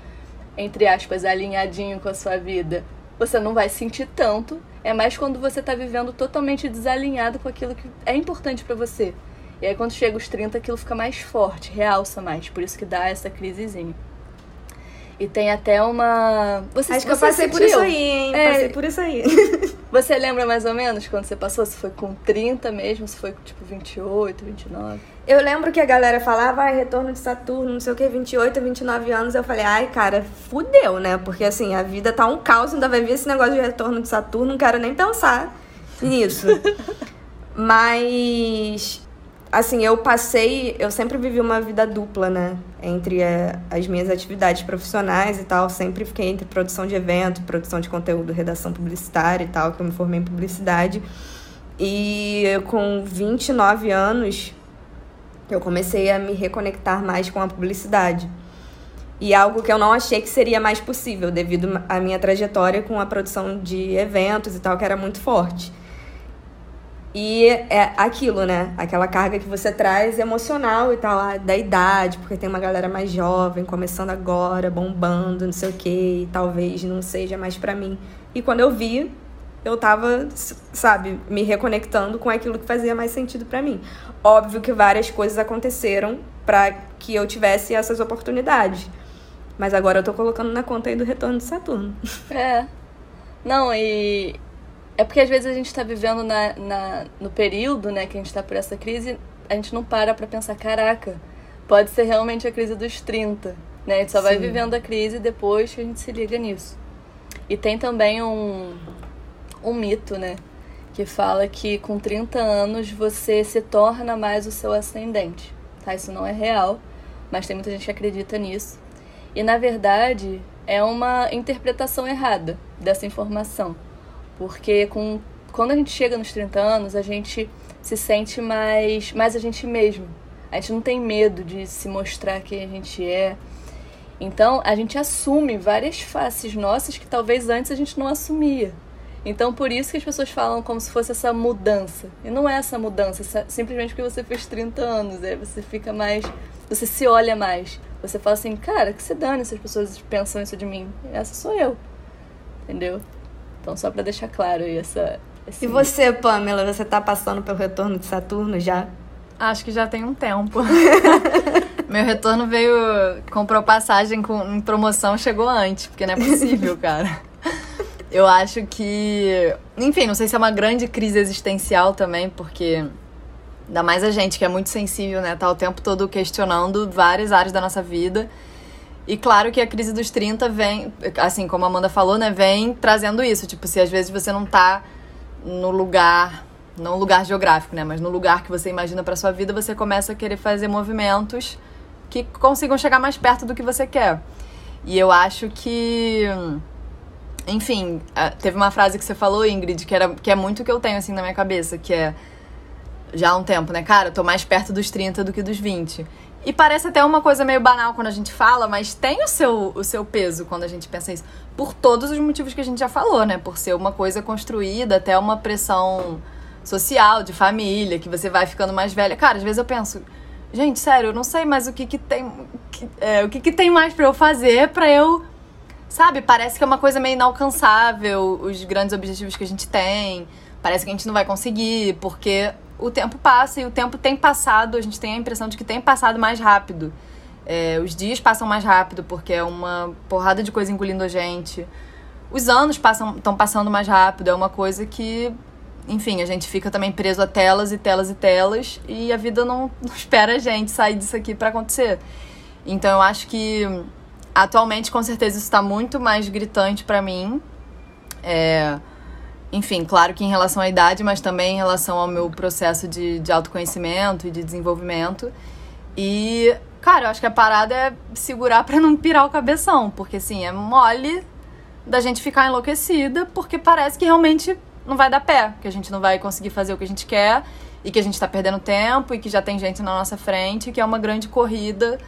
Speaker 3: entre aspas, alinhadinho com a sua vida, você não vai sentir tanto. É mais quando você está vivendo totalmente desalinhado com aquilo que é importante para você. E aí quando chega os 30, aquilo fica mais forte, realça mais. Por isso que dá essa crisezinha. E tem até uma.
Speaker 1: Você, Acho que eu passei sentiu? por isso aí, hein? É... Passei por isso aí.
Speaker 3: Você lembra mais ou menos quando você passou? Se foi com 30 mesmo, se foi com tipo 28, 29?
Speaker 1: Eu lembro que a galera falava, ai, retorno de Saturno, não sei o que, 28, 29 anos. Eu falei, ai, cara, fudeu, né? Porque assim, a vida tá um caos, ainda vai vir esse negócio de retorno de Saturno, não quero nem pensar nisso. Mas assim, eu passei, eu sempre vivi uma vida dupla, né? Entre é, as minhas atividades profissionais e tal, sempre fiquei entre produção de evento, produção de conteúdo, redação publicitária e tal, que eu me formei em publicidade. E com 29 anos, eu comecei a me reconectar mais com a publicidade. E algo que eu não achei que seria mais possível, devido à minha trajetória com a produção de eventos e tal, que era muito forte. E é aquilo, né? Aquela carga que você traz emocional e tal, da idade, porque tem uma galera mais jovem, começando agora, bombando, não sei o quê, e talvez não seja mais para mim. E quando eu vi, eu tava, sabe, me reconectando com aquilo que fazia mais sentido para mim. Óbvio que várias coisas aconteceram para que eu tivesse essas oportunidades. Mas agora eu tô colocando na conta aí do retorno de Saturno.
Speaker 3: É. Não, e é porque às vezes a gente está vivendo na, na, no período né, que a gente está por essa crise, a gente não para para pensar, caraca, pode ser realmente a crise dos 30. Né? A gente só Sim. vai vivendo a crise depois que a gente se liga nisso. E tem também um, um mito, né? Que fala que com 30 anos você se torna mais o seu ascendente. Tá? Isso não é real, mas tem muita gente que acredita nisso. E na verdade é uma interpretação errada dessa informação. Porque com, quando a gente chega nos 30 anos, a gente se sente mais, mais a gente mesmo. A gente não tem medo de se mostrar quem a gente é. Então, a gente assume várias faces nossas que talvez antes a gente não assumia. Então, por isso que as pessoas falam como se fosse essa mudança. E não é essa mudança, é simplesmente porque você fez 30 anos. Aí você fica mais. Você se olha mais. Você fala assim, cara, que se dane se as pessoas pensam isso de mim. Essa sou eu. Entendeu? Então, só para deixar claro aí essa.
Speaker 1: Esse... E você, Pamela, você tá passando pelo retorno de Saturno já?
Speaker 2: Acho que já tem um tempo. Meu retorno veio. comprou passagem com, em promoção, chegou antes, porque não é possível, cara. Eu acho que. Enfim, não sei se é uma grande crise existencial também, porque. Ainda mais a gente que é muito sensível, né? Tá o tempo todo questionando várias áreas da nossa vida. E claro que a crise dos 30 vem, assim como a Amanda falou, né, vem trazendo isso. Tipo, se às vezes você não tá no lugar, não lugar geográfico, né, mas no lugar que você imagina para sua vida, você começa a querer fazer movimentos que consigam chegar mais perto do que você quer. E eu acho que enfim, teve uma frase que você falou, Ingrid, que era que é muito o que eu tenho assim na minha cabeça, que é já há um tempo, né? Cara, eu tô mais perto dos 30 do que dos 20. E parece até uma coisa meio banal quando a gente fala, mas tem o seu, o seu peso quando a gente pensa isso. Por todos os motivos que a gente já falou, né? Por ser uma coisa construída, até uma pressão social, de família, que você vai ficando mais velha. Cara, às vezes eu penso, gente, sério, eu não sei mais o que, que tem. Que, é, o que, que tem mais para eu fazer para eu. Sabe, parece que é uma coisa meio inalcançável, os grandes objetivos que a gente tem. Parece que a gente não vai conseguir, porque o tempo passa e o tempo tem passado, a gente tem a impressão de que tem passado mais rápido. É, os dias passam mais rápido porque é uma porrada de coisa engolindo a gente. Os anos passam estão passando mais rápido, é uma coisa que, enfim, a gente fica também preso a telas e telas e telas e a vida não, não espera a gente sair disso aqui para acontecer. Então eu acho que atualmente com certeza isso está muito mais gritante para mim. É, enfim, claro que em relação à idade, mas também em relação ao meu processo de, de autoconhecimento e de desenvolvimento. E, cara, eu acho que a parada é segurar para não pirar o cabeção, porque assim, é mole da gente ficar enlouquecida, porque parece que realmente não vai dar pé, que a gente não vai conseguir fazer o que a gente quer e que a gente tá perdendo tempo e que já tem gente na nossa frente, que é uma grande corrida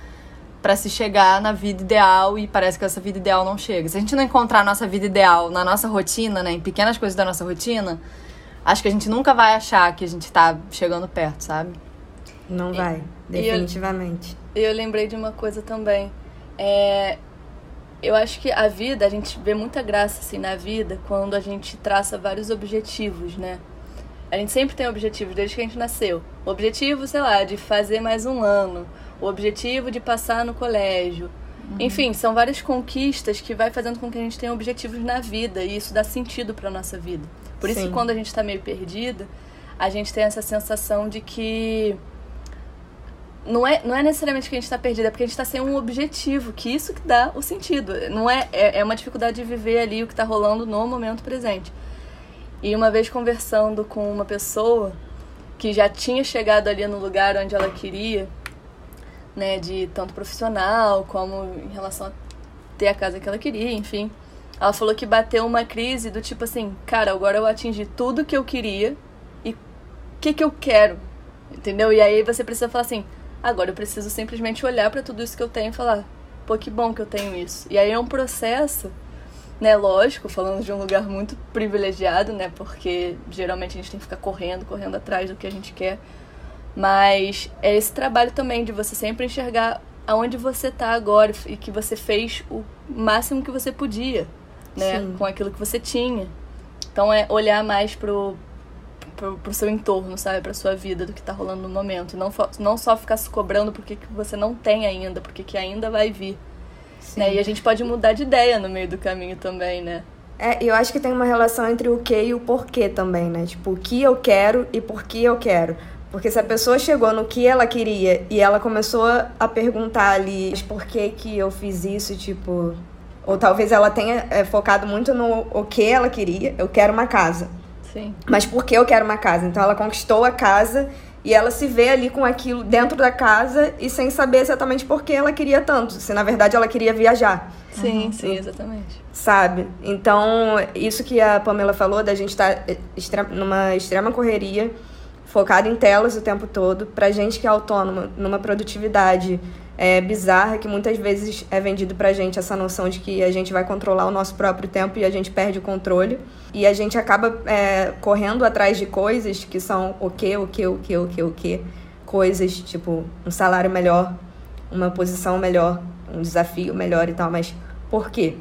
Speaker 2: para se chegar na vida ideal e parece que essa vida ideal não chega. Se a gente não encontrar a nossa vida ideal na nossa rotina, né, em pequenas coisas da nossa rotina, acho que a gente nunca vai achar que a gente tá chegando perto, sabe?
Speaker 1: Não vai, e, definitivamente.
Speaker 3: E eu, eu, lembrei de uma coisa também. É, eu acho que a vida, a gente vê muita graça assim na vida quando a gente traça vários objetivos, né? A gente sempre tem objetivos desde que a gente nasceu. O objetivo, sei lá, de fazer mais um ano o objetivo de passar no colégio. Uhum. Enfim, são várias conquistas que vai fazendo com que a gente tenha objetivos na vida e isso dá sentido para nossa vida. Por isso que quando a gente está meio perdida, a gente tem essa sensação de que não é, não é necessariamente que a gente está perdida, é porque a gente está sem um objetivo, que isso que dá o sentido. Não é, é, é uma dificuldade de viver ali o que está rolando no momento presente. E uma vez conversando com uma pessoa que já tinha chegado ali no lugar onde ela queria, né, de tanto profissional como em relação a ter a casa que ela queria, enfim. Ela falou que bateu uma crise do tipo assim, cara, agora eu atingi tudo que eu queria e o que que eu quero? Entendeu? E aí você precisa falar assim, agora eu preciso simplesmente olhar para tudo isso que eu tenho e falar, pô, que bom que eu tenho isso. E aí é um processo, né, lógico, falando de um lugar muito privilegiado, né, porque geralmente a gente tem que ficar correndo, correndo atrás do que a gente quer. Mas é esse trabalho também de você sempre enxergar aonde você está agora e que você fez o máximo que você podia, né? Sim. Com aquilo que você tinha. Então é olhar mais pro, pro, pro seu entorno, sabe? Pra sua vida, do que está rolando no momento. Não, não só ficar se cobrando porque que você não tem ainda, porque que ainda vai vir. Né? E a gente pode mudar de ideia no meio do caminho também, né?
Speaker 1: É, eu acho que tem uma relação entre o que e o porquê também, né? Tipo, o que eu quero e por que eu quero. Porque se a pessoa chegou no que ela queria e ela começou a perguntar ali por que que eu fiz isso, tipo... Ou talvez ela tenha é, focado muito no o que ela queria. Eu quero uma casa.
Speaker 3: Sim.
Speaker 1: Mas por que eu quero uma casa? Então ela conquistou a casa e ela se vê ali com aquilo dentro da casa e sem saber exatamente por que ela queria tanto. Se na verdade ela queria viajar.
Speaker 3: Sim, uhum. sim, exatamente.
Speaker 1: Sabe? Então, isso que a Pamela falou, da gente estar tá numa extrema correria focado em telas o tempo todo, pra gente que é autônoma, numa produtividade é, bizarra, que muitas vezes é vendido pra gente essa noção de que a gente vai controlar o nosso próprio tempo e a gente perde o controle. E a gente acaba é, correndo atrás de coisas que são o que, o que, o que, o que, o que. Coisas tipo um salário melhor, uma posição melhor, um desafio melhor e tal, mas por quê?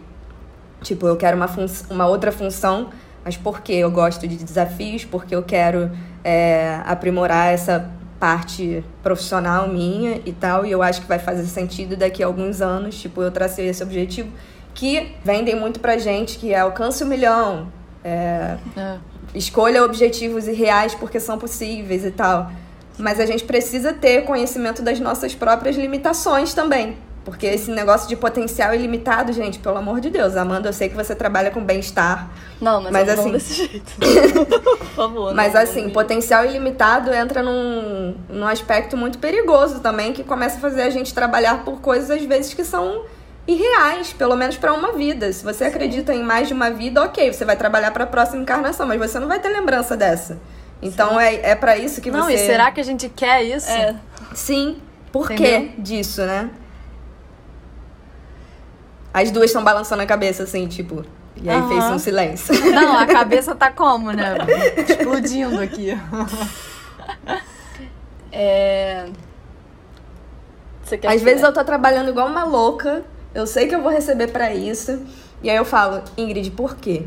Speaker 1: Tipo, eu quero uma, uma outra função, mas por quê? Eu gosto de desafios, porque eu quero é, aprimorar essa parte profissional minha e tal, e eu acho que vai fazer sentido daqui a alguns anos, tipo, eu tracei esse objetivo, que vendem muito pra gente, que é alcance o um milhão, é, é. escolha objetivos irreais porque são possíveis e tal. Mas a gente precisa ter conhecimento das nossas próprias limitações também. Porque esse negócio de potencial ilimitado, gente, pelo amor de Deus, Amanda, eu sei que você trabalha com bem-estar.
Speaker 3: Não, mas, mas assim, não desse jeito. Por favor.
Speaker 1: Mas não, assim, não potencial ilimitado entra num, num aspecto muito perigoso também, que começa a fazer a gente trabalhar por coisas às vezes que são irreais, pelo menos para uma vida. Se você Sim. acredita em mais de uma vida, ok, você vai trabalhar para a próxima encarnação, mas você não vai ter lembrança dessa. Então Sim. é, é para isso que
Speaker 2: não,
Speaker 1: você.
Speaker 2: Não, e será que a gente quer isso?
Speaker 3: É.
Speaker 1: Sim. por que disso, né? As duas estão balançando a cabeça, assim, tipo. E aí uhum. fez um silêncio.
Speaker 2: Não, a cabeça tá como, né? Explodindo aqui.
Speaker 3: É.
Speaker 1: Às vezes eu tô trabalhando igual uma louca, eu sei que eu vou receber para isso, e aí eu falo, Ingrid, por quê?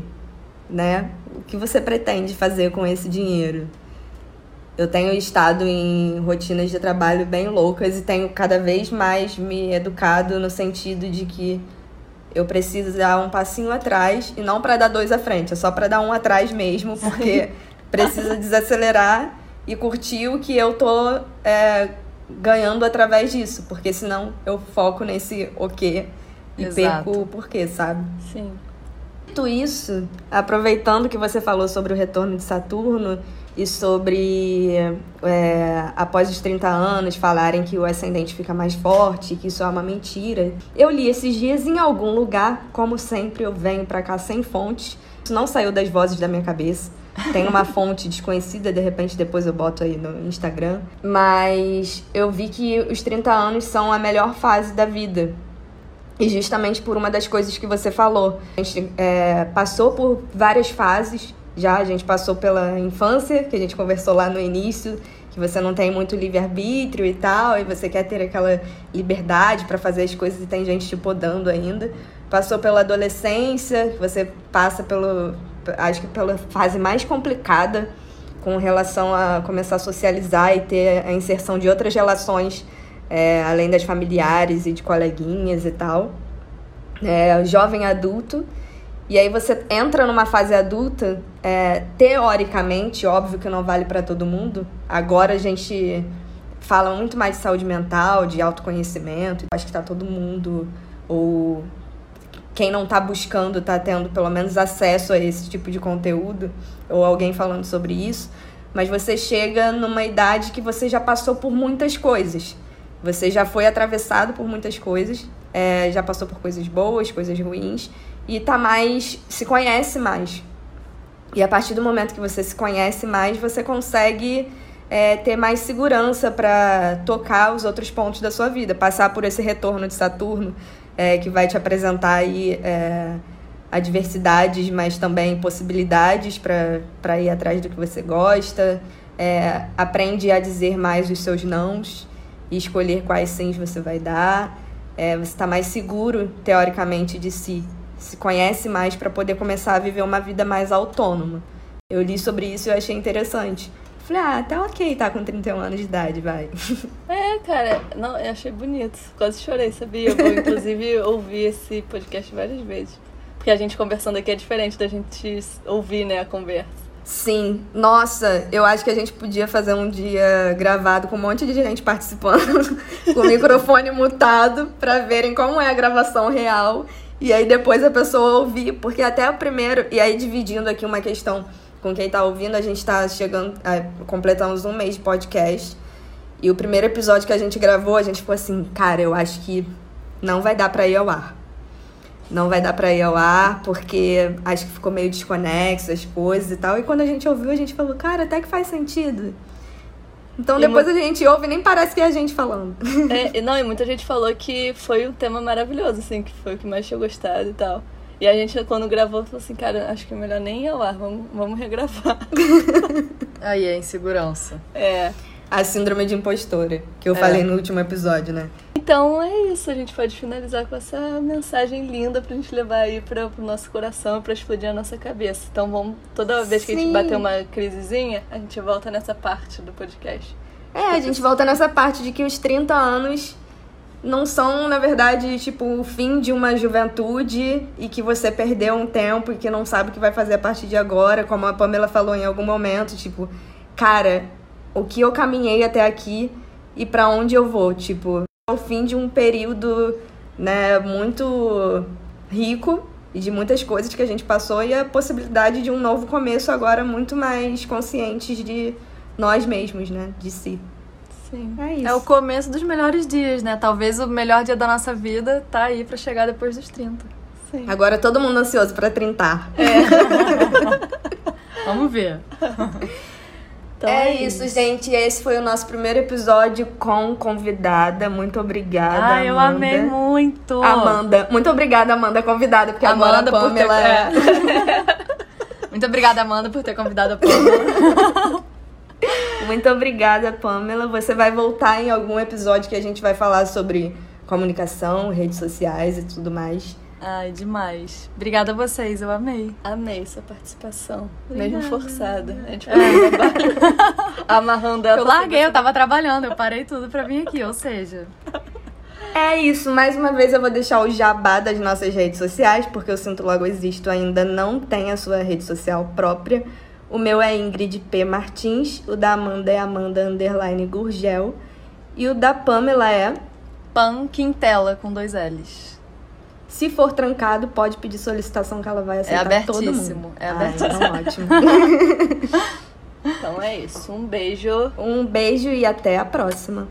Speaker 1: Né? O que você pretende fazer com esse dinheiro? Eu tenho estado em rotinas de trabalho bem loucas e tenho cada vez mais me educado no sentido de que eu preciso dar um passinho atrás e não para dar dois à frente, é só para dar um atrás mesmo, porque precisa desacelerar e curtir o que eu tô é, ganhando através disso, porque senão eu foco nesse o quê e Exato. perco o porquê, sabe?
Speaker 3: Sim.
Speaker 1: Tudo isso, aproveitando que você falou sobre o retorno de Saturno e sobre é, após os 30 anos falarem que o ascendente fica mais forte, que isso é uma mentira. Eu li esses dias em algum lugar, como sempre eu venho para cá sem fontes. Isso não saiu das vozes da minha cabeça. Tem uma fonte desconhecida, de repente depois eu boto aí no Instagram. Mas eu vi que os 30 anos são a melhor fase da vida. E justamente por uma das coisas que você falou. A gente é, passou por várias fases já, a gente passou pela infância, que a gente conversou lá no início, que você não tem muito livre-arbítrio e tal, e você quer ter aquela liberdade para fazer as coisas e tem gente te podando ainda. Passou pela adolescência, que você passa pelo, acho que pela fase mais complicada com relação a começar a socializar e ter a inserção de outras relações, é, além das familiares e de coleguinhas e tal. É, jovem adulto. E aí você entra numa fase adulta, é, teoricamente, óbvio que não vale para todo mundo. Agora a gente fala muito mais de saúde mental, de autoconhecimento. Acho que tá todo mundo, ou quem não está buscando está tendo pelo menos acesso a esse tipo de conteúdo ou alguém falando sobre isso, mas você chega numa idade que você já passou por muitas coisas. Você já foi atravessado por muitas coisas, é, já passou por coisas boas, coisas ruins e tá mais se conhece mais. E a partir do momento que você se conhece mais, você consegue é, ter mais segurança para tocar os outros pontos da sua vida, passar por esse retorno de Saturno é, que vai te apresentar aí é, adversidades, mas também possibilidades para ir atrás do que você gosta. É, aprende a dizer mais os seus nãos e escolher quais sims você vai dar. É, você está mais seguro, teoricamente, de si. Se conhece mais para poder começar a viver uma vida mais autônoma. Eu li sobre isso e eu achei interessante. Falei, ah, tá ok, tá com 31 anos de idade, vai.
Speaker 3: É, cara, não, eu achei bonito. Quase chorei, sabia? Eu vou, inclusive, ouvir esse podcast várias vezes. Porque a gente conversando aqui é diferente da gente ouvir, né, a conversa.
Speaker 1: Sim, nossa, eu acho que a gente podia fazer um dia gravado com um monte de gente participando, com o microfone mutado, pra verem como é a gravação real. E aí depois a pessoa ouvir, porque até o primeiro. E aí dividindo aqui uma questão com quem tá ouvindo, a gente tá chegando. É, completamos um mês de podcast. E o primeiro episódio que a gente gravou, a gente ficou assim, cara, eu acho que não vai dar pra ir ao ar. Não vai dar pra ir ao ar, porque acho que ficou meio desconexo as coisas e tal. E quando a gente ouviu, a gente falou, cara, até que faz sentido. Então e depois a gente ouve e nem parece que é a gente falando.
Speaker 3: É, não, e muita gente falou que foi um tema maravilhoso, assim, que foi o que mais tinha gostado e tal. E a gente, quando gravou, falou assim, cara, acho que é melhor nem ir ao ar, vamos, vamos regravar.
Speaker 2: Aí é insegurança.
Speaker 3: É.
Speaker 1: A síndrome de impostora, que eu é. falei no último episódio, né?
Speaker 3: Então é isso, a gente pode finalizar com essa mensagem linda pra gente levar aí pra, pro nosso coração, pra explodir a nossa cabeça. Então vamos, toda vez que Sim. a gente bater uma crisezinha, a gente volta nessa parte do podcast.
Speaker 1: É, a gente volta nessa parte de que os 30 anos não são, na verdade, tipo, o fim de uma juventude e que você perdeu um tempo e que não sabe o que vai fazer a partir de agora, como a Pamela falou em algum momento, tipo, cara, o que eu caminhei até aqui e para onde eu vou, tipo, é o fim de um período, né, muito rico e de muitas coisas que a gente passou e a possibilidade de um novo começo agora muito mais conscientes de nós mesmos, né, de si.
Speaker 3: Sim.
Speaker 2: É isso. É o começo dos melhores dias, né? Talvez o melhor dia da nossa vida tá aí para chegar depois dos 30.
Speaker 1: Sim. Agora todo mundo ansioso para 30.
Speaker 2: É. Vamos ver.
Speaker 1: Então é, é isso, isso, gente. Esse foi o nosso primeiro episódio com convidada. Muito obrigada.
Speaker 2: Ah, eu amei muito.
Speaker 1: Amanda. Muito obrigada, Amanda, convidada, porque Amanda, agora a Pamela. Ter...
Speaker 2: É. muito obrigada, Amanda, por ter convidado a Pamela.
Speaker 1: muito obrigada, Pamela. Você vai voltar em algum episódio que a gente vai falar sobre comunicação, redes sociais e tudo mais.
Speaker 2: Ai, demais. Obrigada a vocês, eu amei.
Speaker 3: Amei sua participação. Obrigada. Mesmo forçada. A gente é. amarrando ela.
Speaker 2: Eu larguei, eu tava trabalhando, eu parei tudo pra vir aqui, ou seja.
Speaker 1: É isso, mais uma vez eu vou deixar o jabá das nossas redes sociais, porque o Sinto Logo Existo ainda não tem a sua rede social própria. O meu é Ingrid P. Martins, o da Amanda é Amanda Underline Gurgel e o da Pamela é
Speaker 2: Pan Quintela com dois L's.
Speaker 1: Se for trancado, pode pedir solicitação que ela vai aceitar é todo mundo.
Speaker 2: É abertíssimo.
Speaker 1: Ah, então ótimo.
Speaker 3: então é isso. Um beijo.
Speaker 1: Um beijo e até a próxima.